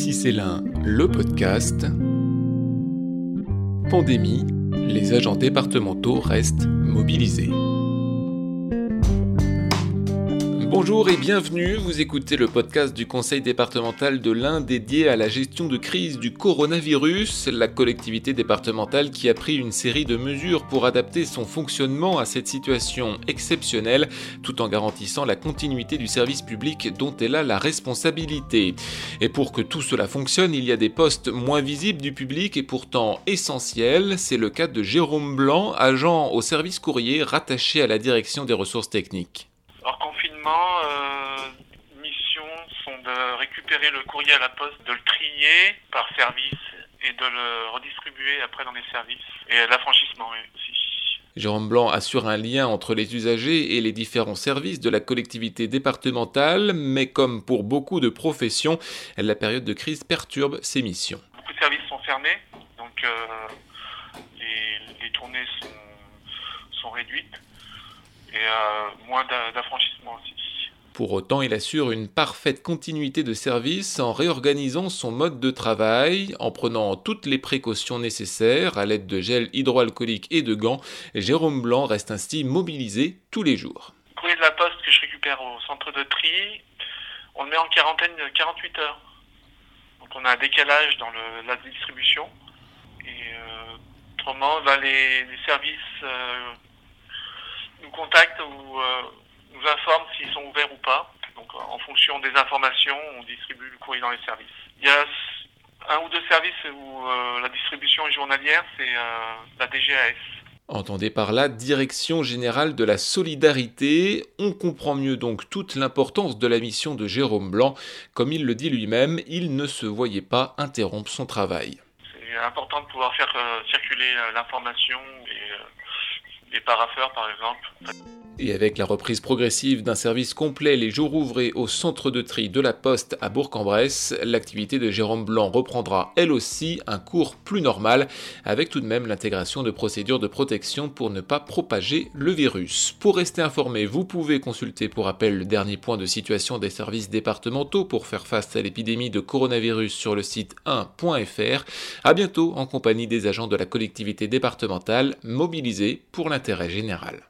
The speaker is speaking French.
Ici c'est l'un, le podcast. Pandémie, les agents départementaux restent mobilisés. Bonjour et bienvenue, vous écoutez le podcast du Conseil départemental de l'Ain dédié à la gestion de crise du coronavirus, la collectivité départementale qui a pris une série de mesures pour adapter son fonctionnement à cette situation exceptionnelle tout en garantissant la continuité du service public dont elle a la responsabilité. Et pour que tout cela fonctionne, il y a des postes moins visibles du public et pourtant essentiels, c'est le cas de Jérôme Blanc, agent au service courrier rattaché à la direction des ressources techniques. Euh, missions sont de récupérer le courrier à la poste, de le trier par service et de le redistribuer après dans les services. Et l'affranchissement aussi. Jérôme Blanc assure un lien entre les usagers et les différents services de la collectivité départementale, mais comme pour beaucoup de professions, la période de crise perturbe ses missions. Beaucoup de services sont fermés, donc euh, les, les, tournées sont, sont réduites et euh, moins d'affranchissement aussi. Pour autant, il assure une parfaite continuité de service en réorganisant son mode de travail, en prenant toutes les précautions nécessaires à l'aide de gel hydroalcoolique et de gants. Jérôme Blanc reste ainsi mobilisé tous les jours. Le courrier de la poste que je récupère au centre de tri, on le met en quarantaine 48 heures. Donc on a un décalage dans le, la distribution. Et euh, autrement, ben, les, les, services euh, nous contactent ou euh, nous informent s'ils sont ouverts ou pas. Donc en fonction des informations, on distribue le courrier dans les services. Il y a un ou deux services où euh, la distribution est journalière, c'est euh, la DGAS. Entendez par là Direction générale de la solidarité. On comprend mieux donc toute l'importance de la mission de Jérôme Blanc. Comme il le dit lui-même, il ne se voyait pas interrompre son travail. C'est important de pouvoir faire euh, circuler l'information et les paraffeurs par exemple. Et avec la reprise progressive d'un service complet les jours ouvrés au centre de tri de la Poste à Bourg-en-Bresse, l'activité de Jérôme Blanc reprendra elle aussi un cours plus normal, avec tout de même l'intégration de procédures de protection pour ne pas propager le virus. Pour rester informé, vous pouvez consulter pour rappel le dernier point de situation des services départementaux pour faire face à l'épidémie de coronavirus sur le site 1.fr. A bientôt en compagnie des agents de la collectivité départementale mobilisés pour l'intérêt général.